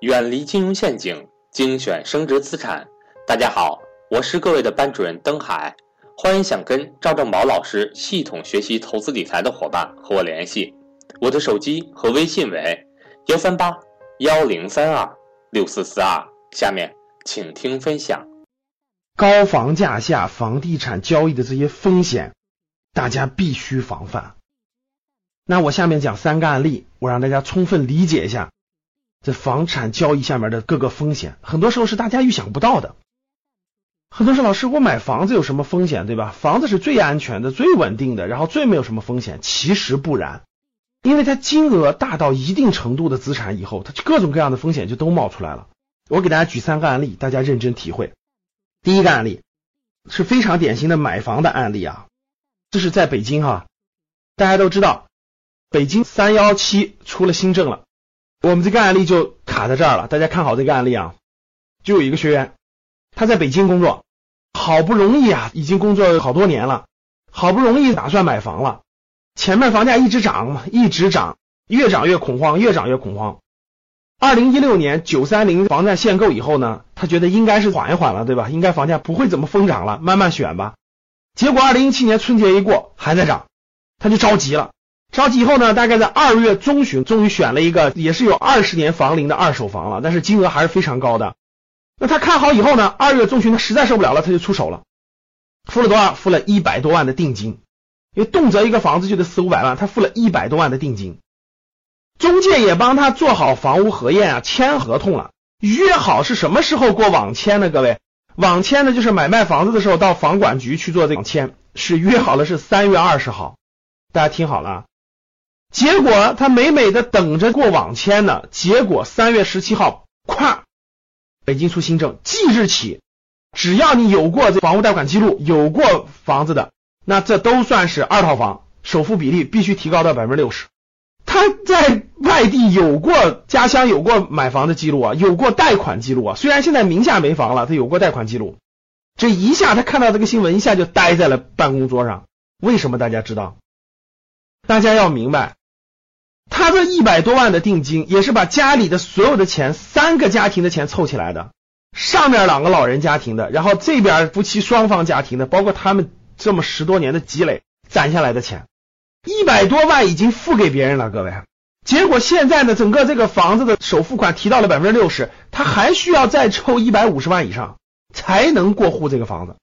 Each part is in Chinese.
远离金融陷阱，精选升值资产。大家好，我是各位的班主任登海，欢迎想跟赵正宝老师系统学习投资理财的伙伴和我联系，我的手机和微信为幺三八幺零三二六四四二。下面请听分享。高房价下房地产交易的这些风险，大家必须防范。那我下面讲三个案例，我让大家充分理解一下。这房产交易下面的各个风险，很多时候是大家预想不到的。很多说老师，我买房子有什么风险，对吧？房子是最安全的、最稳定的，然后最没有什么风险。其实不然，因为它金额大到一定程度的资产以后，它各种各样的风险就都冒出来了。我给大家举三个案例，大家认真体会。第一个案例是非常典型的买房的案例啊，这是在北京哈，大家都知道，北京三幺七出了新政了。我们这个案例就卡在这儿了，大家看好这个案例啊。就有一个学员，他在北京工作，好不容易啊，已经工作好多年了，好不容易打算买房了。前面房价一直涨嘛，一直涨，越涨越恐慌，越涨越恐慌。二零一六年九三零房价限购以后呢，他觉得应该是缓一缓了，对吧？应该房价不会怎么疯涨了，慢慢选吧。结果二零一七年春节一过，还在涨，他就着急了。着急以后呢，大概在二月中旬，终于选了一个也是有二十年房龄的二手房了，但是金额还是非常高的。那他看好以后呢，二月中旬他实在受不了了，他就出手了，付了多少？付了一百多万的定金，因为动辄一个房子就得四五百万，他付了一百多万的定金。中介也帮他做好房屋核验啊，签合同了，约好是什么时候过网签呢？各位，网签呢就是买卖房子的时候到房管局去做这个签，是约好了是三月二十号，大家听好了。结果他美美的等着过网签呢，结果三月十七号，咵，北京出新政，即日起，只要你有过这房屋贷款记录，有过房子的，那这都算是二套房，首付比例必须提高到百分之六十。他在外地有过家乡有过买房的记录啊，有过贷款记录啊，虽然现在名下没房了，他有过贷款记录。这一下他看到这个新闻，一下就呆在了办公桌上。为什么大家知道？大家要明白。他这一百多万的定金，也是把家里的所有的钱，三个家庭的钱凑起来的，上面两个老人家庭的，然后这边夫妻双方家庭的，包括他们这么十多年的积累攒下来的钱，一百多万已经付给别人了，各位。结果现在呢，整个这个房子的首付款提到了百分之六十，他还需要再凑一百五十万以上才能过户这个房子。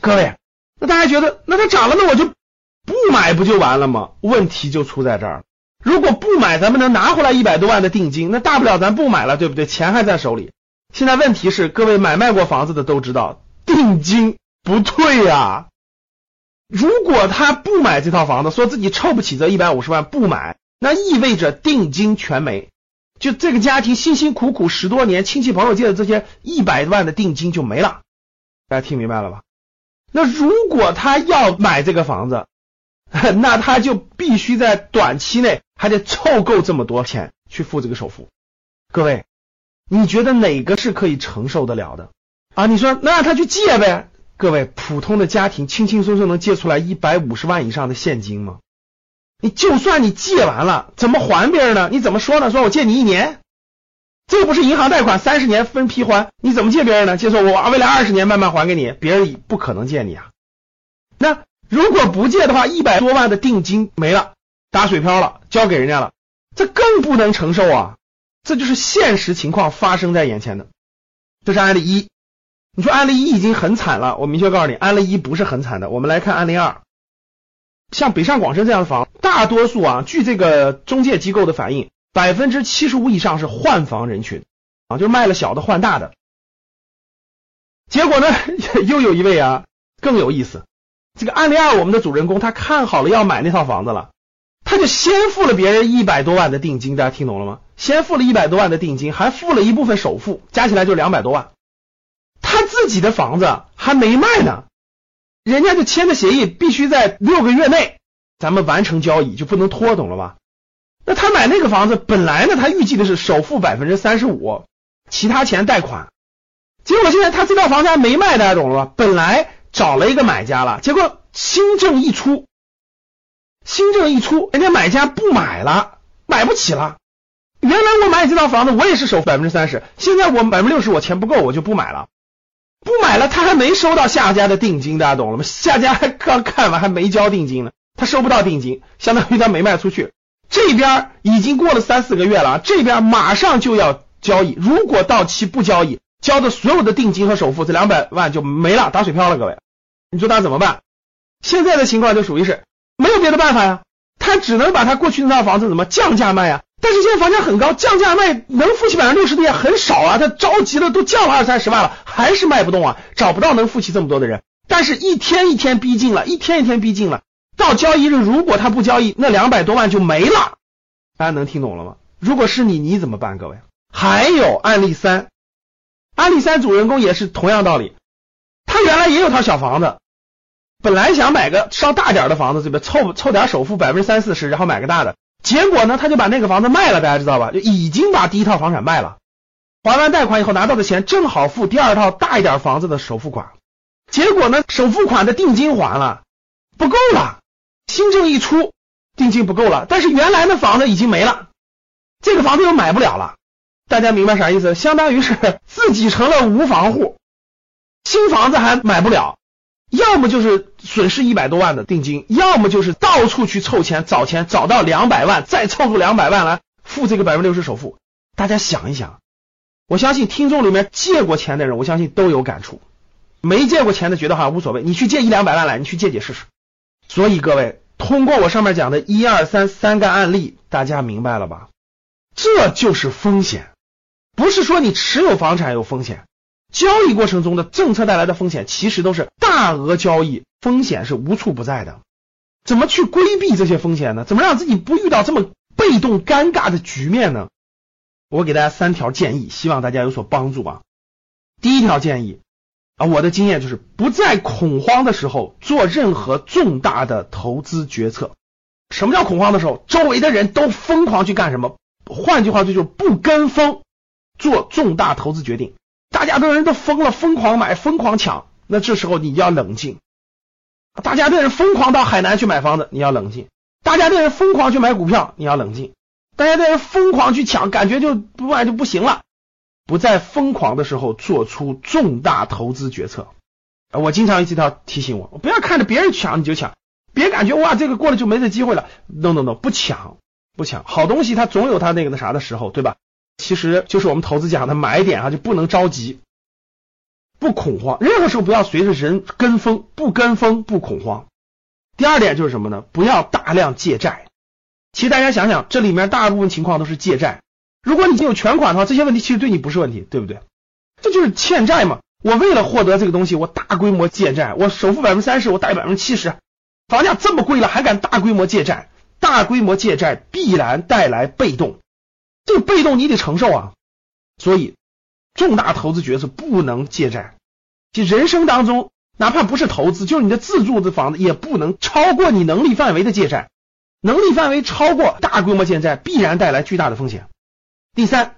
各位，那大家觉得，那它涨了，那我就不买不就完了吗？问题就出在这儿。如果不买，咱们能拿回来一百多万的定金，那大不了咱不买了，对不对？钱还在手里。现在问题是，各位买卖过房子的都知道，定金不退呀。如果他不买这套房子，说自己凑不起这一百五十万不买，那意味着定金全没，就这个家庭辛辛苦苦十多年，亲戚朋友借的这些一百万的定金就没了。大家听明白了吧？那如果他要买这个房子，那他就必须在短期内还得凑够这么多钱去付这个首付。各位，你觉得哪个是可以承受得了的啊？你说那让他去借呗？各位，普通的家庭轻轻松松能借出来一百五十万以上的现金吗？你就算你借完了，怎么还别人呢？你怎么说呢？说我借你一年，这不是银行贷款三十年分批还，你怎么借别人呢？就说我未来二十年慢慢还给你，别人不可能借你啊。那。如果不借的话，一百多万的定金没了，打水漂了，交给人家了，这更不能承受啊！这就是现实情况发生在眼前的。这是案例一，你说案例一已经很惨了，我明确告诉你，案例一不是很惨的。我们来看案例二，像北上广深这样的房，大多数啊，据这个中介机构的反映，百分之七十五以上是换房人群啊，就卖了小的换大的。结果呢，又有一位啊，更有意思。这个案例二，我们的主人公他看好了要买那套房子了，他就先付了别人一百多万的定金，大家听懂了吗？先付了一百多万的定金，还付了一部分首付，加起来就两百多万。他自己的房子还没卖呢，人家就签的协议必须在六个月内咱们完成交易，就不能拖，懂了吧？那他买那个房子，本来呢他预计的是首付百分之三十五，其他钱贷款，结果现在他这套房子还没卖，大家懂了吧？本来。找了一个买家了，结果新政一出，新政一出，人家买家不买了，买不起了。原来我买你这套房子，我也是首付百分之三十，现在我百分之六十，我钱不够，我就不买了。不买了，他还没收到下家的定金，大家懂了吗？下家还刚看完，还没交定金呢，他收不到定金，相当于他没卖出去。这边已经过了三四个月了，这边马上就要交易，如果到期不交易，交的所有的定金和首付这两百万就没了，打水漂了。各位，你说他怎么办？现在的情况就属于是没有别的办法呀，他只能把他过去那套房子怎么降价卖呀？但是现在房价很高，降价卖能付起百分之六十的也很少啊。他着急了，都降了二三十万了，还是卖不动啊，找不到能付起这么多的人。但是一天一天逼近了，一天一天逼近了，到交易日如果他不交易，那两百多万就没了。大家能听懂了吗？如果是你，你怎么办？各位，还有案例三，案例三主人公也是同样道理，他原来也有套小房子，本来想买个稍大点的房子，这边凑凑点首付百分之三四十，然后买个大的。结果呢，他就把那个房子卖了，大家知道吧？就已经把第一套房产卖了，还完贷款以后拿到的钱正好付第二套大一点房子的首付款。结果呢，首付款的定金还了，不够了。新政一出，定金不够了，但是原来的房子已经没了，这个房子又买不了了。大家明白啥意思？相当于是自己成了无房户，新房子还买不了。要么就是损失一百多万的定金，要么就是到处去凑钱找钱，找到两百万，再凑出两百万来付这个百分之六十首付。大家想一想，我相信听众里面借过钱的人，我相信都有感触。没借过钱的觉得好像无所谓，你去借一两百万来，你去借借试试。所以各位，通过我上面讲的一二三三个案例，大家明白了吧？这就是风险，不是说你持有房产有风险。交易过程中的政策带来的风险，其实都是大额交易风险是无处不在的。怎么去规避这些风险呢？怎么让自己不遇到这么被动尴尬的局面呢？我给大家三条建议，希望大家有所帮助啊。第一条建议啊，我的经验就是不在恐慌的时候做任何重大的投资决策。什么叫恐慌的时候？周围的人都疯狂去干什么？换句话说，就是不跟风做重大投资决定。大家的人都疯了，疯狂买，疯狂抢。那这时候你要冷静。大家的人疯狂到海南去买房子，你要冷静。大家的人疯狂去买股票，你要冷静。大家的人疯狂去抢，感觉就不买就不行了。不在疯狂的时候做出重大投资决策。我经常一直要提醒我，不要看着别人抢你就抢，别感觉哇这个过了就没这机会了。No No No，不抢不抢，好东西它总有它那个那啥的时候，对吧？其实就是我们投资讲的买点啊，就不能着急，不恐慌，任何时候不要随着人跟风，不跟风不恐慌。第二点就是什么呢？不要大量借债。其实大家想想，这里面大部分情况都是借债。如果你有全款的话，这些问题其实对你不是问题，对不对？这就是欠债嘛。我为了获得这个东西，我大规模借债，我首付百分之三十，我贷百分之七十，房价这么贵了还敢大规模借债？大规模借债必然带来被动。这个被动你得承受啊，所以重大投资决策不能借债。就人生当中，哪怕不是投资，就是你的自住的房子，也不能超过你能力范围的借债。能力范围超过大规模借债，必然带来巨大的风险。第三，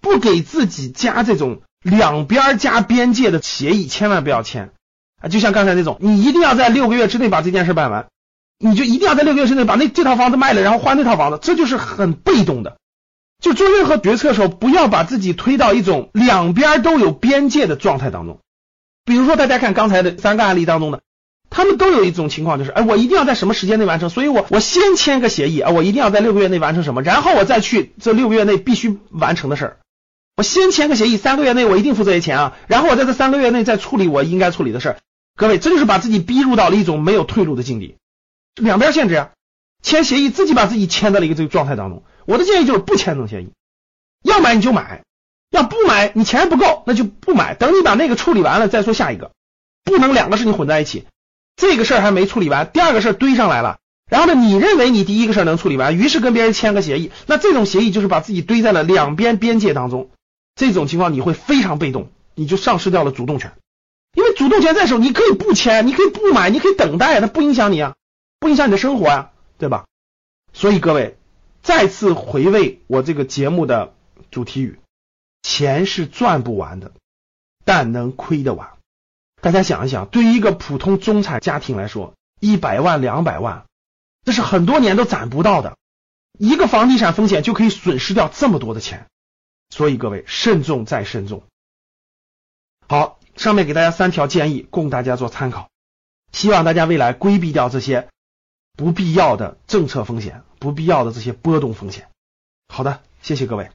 不给自己加这种两边加边界的协议，千万不要签啊！就像刚才那种，你一定要在六个月之内把这件事办完。你就一定要在六个月之内把那这套房子卖了，然后换那套房子，这就是很被动的。就做任何决策的时候，不要把自己推到一种两边都有边界的状态当中。比如说，大家看刚才的三个案例当中的，他们都有一种情况，就是哎，我一定要在什么时间内完成，所以我我先签个协议啊，我一定要在六个月内完成什么，然后我再去这六个月内必须完成的事儿。我先签个协议，三个月内我一定付这些钱啊，然后我在这三个月内再处理我应该处理的事儿。各位，这就是把自己逼入到了一种没有退路的境地。两边限制呀，签协议自己把自己签在了一个这个状态当中。我的建议就是不签这种协议，要买你就买，要不买你钱不够那就不买。等你把那个处理完了再说下一个，不能两个事情混在一起。这个事儿还没处理完，第二个事儿堆上来了，然后呢，你认为你第一个事儿能处理完，于是跟别人签个协议，那这种协议就是把自己堆在了两边边界当中。这种情况你会非常被动，你就丧失掉了主动权。因为主动权在手，你可以不签，你可以不买，你可以等待，它不影响你啊。不影响你的生活呀，对吧？所以各位再次回味我这个节目的主题语：钱是赚不完的，但能亏得完。大家想一想，对于一个普通中产家庭来说，一百万、两百万，这是很多年都攒不到的。一个房地产风险就可以损失掉这么多的钱，所以各位慎重再慎重。好，上面给大家三条建议，供大家做参考。希望大家未来规避掉这些。不必要的政策风险不必要的这些波动风险。好的谢谢各位。